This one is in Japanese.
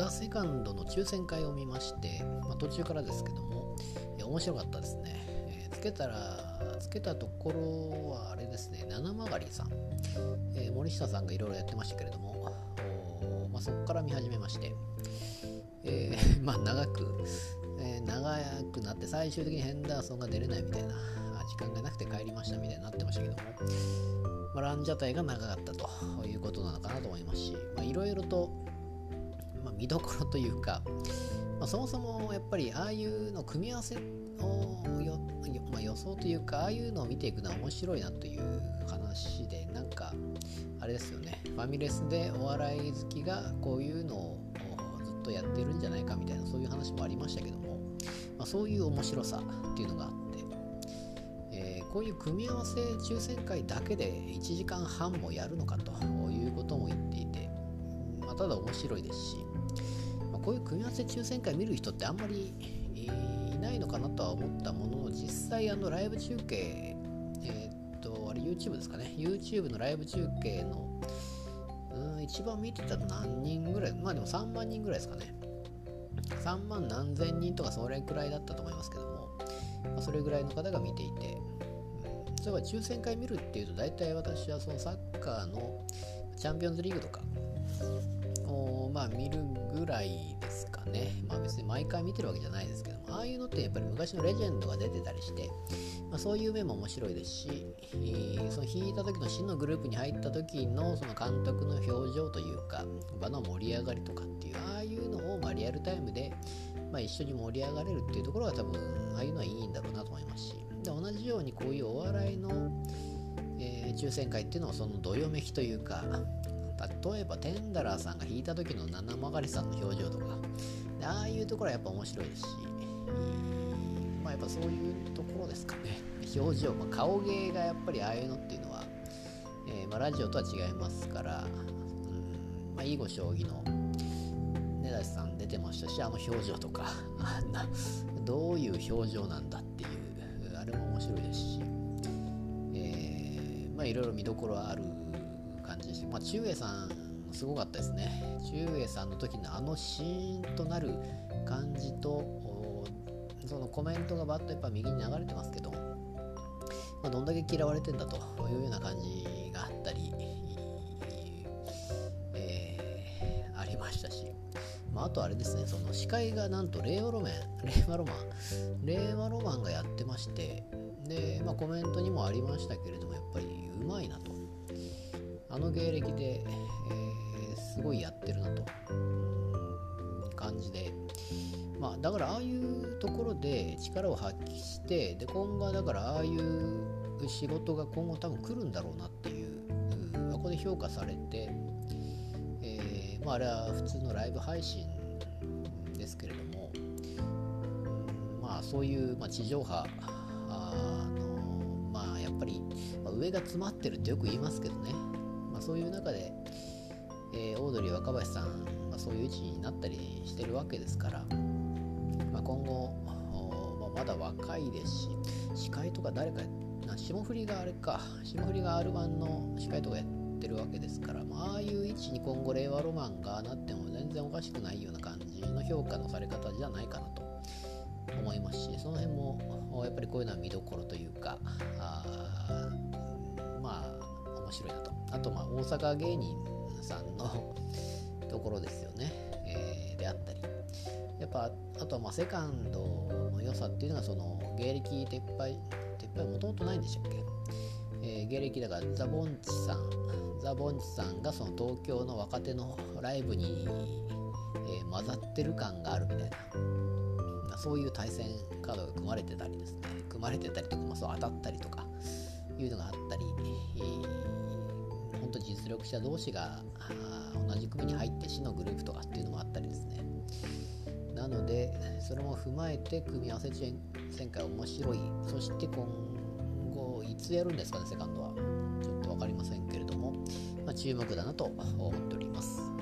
ザ・セカンドの抽選会を見まして、まあ、途中からですけども、いや面白かったですね、えー、つけたらつけたところはあれですね七曲りさん、えー、森下さんがいろいろやってましたけれども、まあ、そこから見始めまして、えー、まあ長く、え長くなって最終的にヘンダーソンが出れないみたいな時間がなくて帰りましたみたいになってましたけども、まあ、ランジャタイが長かったということなのかなと思いますしいろいろと、見どころというか、まあ、そもそもやっぱりああいうの組み合わせをよ、まあ、予想というかああいうのを見ていくのは面白いなという話でなんかあれですよね。ファミレスでお笑い好きがこういうのをずっとやってるんじゃないかみたいなそういう話もありましたけども、まあ、そういう面白さっていうのがあってこういう組み合わせ抽選会だけで1時間半もやるのかということも言っていて、まあ、ただ面白いですし、こういう組み合わせ抽選会見る人ってあんまりいないのかなとは思ったものの実際あのライブ中継えー、っとあれ YouTube ですかね。YouTube のライブ中継のうん一番見てたの何人ぐらい？まあでも3万人ぐらいですかね。3万何千人とかそれくらいだったと思いますけども、まあ、それぐらいの方が見ていて例えば抽選会見るっていうと大体私はそのサッカーのチャンピオンズリーグとかをまあ見るぐらいですかね。まあ別に毎回見てるわけじゃないですけどもああいうのってやっぱり昔のレジェンドが出てたりして、まあ、そういう面も面白いですし、えー、その引いた時の真のグループに入った時のその監督の表情というか場の盛り上がりとかっていうああいうのをまあリアルタイムでまあ、一緒に盛り上がれるっていうところが多分ああいうのはいいんだろうなと思いますしで同じようにこういうお笑いの、えー、抽選会っていうのはそのどよめきというか例えばテンダラーさんが弾いた時の七曲さんの表情とか。ああいうところはやっぱ面白いですし、まあやっぱそういうところですかね。表情、まあ、顔芸がやっぱりああいうのっていうのは、えー、まあ、ラジオとは違いますから、うんまあ、囲碁将棋の。根立さん出てましたしあの表情とか。あんな。どういう表情なんだっていう。あれも面白いですし、えー、まあいろいろ見どころある。感じでして、まあ、中英さんすごかったですね中英さんの時のあのシーンとなる感じとそのコメントがバッとやっぱ右に流れてますけど、まあ、どんだけ嫌われてんだというような感じがあったり、えー、ありましたしまあ、あとあれですね、その司会がなんと令和ロマン、令和ロマン、令和ロマンがやってまして、で、まあ、コメントにもありましたけれども、やっぱりうまいなと。あの芸歴で、えー、すごいやってるなと、感じで、まあ、だからああいうところで力を発揮して、で、今後はだからああいう仕事が今後多分来るんだろうなっていう、ここで評価されて、えまあ、あれは普通のライブ配信ですけれども、うん、まあそういう、まあ、地上波あのまあやっぱり、まあ、上が詰まってるってよく言いますけどね、まあ、そういう中で、えー、オードリー若林さんがそういう位置になったりしてるわけですから、まあ、今後、まあ、まだ若いですし司会とか誰かな霜降りがあれか 霜降りが R1 の司会とかやってるわけですから、まあ、ああいう位置に今後令和ロマンがなっても全然おかしくないような感じの評価のされ方じゃないかなと思いますしその辺もやっぱりこういうのは見どころというかあまあ面白いなとまあ大阪芸人さんの ところですよね、えー、であったり。やっぱあとはまあセカンドの良さっていうのがその芸歴撤廃撤廃もともとないんでしたっけ？えー、芸歴だからザ・ボンチさんザ・ボンチさんがその東京の若手のライブに、えー、混ざってる感があるみたいな。そういう対戦カードが組まれてたりですね。組まれてたりとか、まあ、そう当たったりとかいうのがあったり、えー、本当実力者同士が同じ組に入って死のグループとかっていうのもあったりですねなのでそれも踏まえて組み合わせ戦会面白いそして今後いつやるんですかね、セカンドは。ちょっと分かりませんけれども、まあ、注目だなと思っております。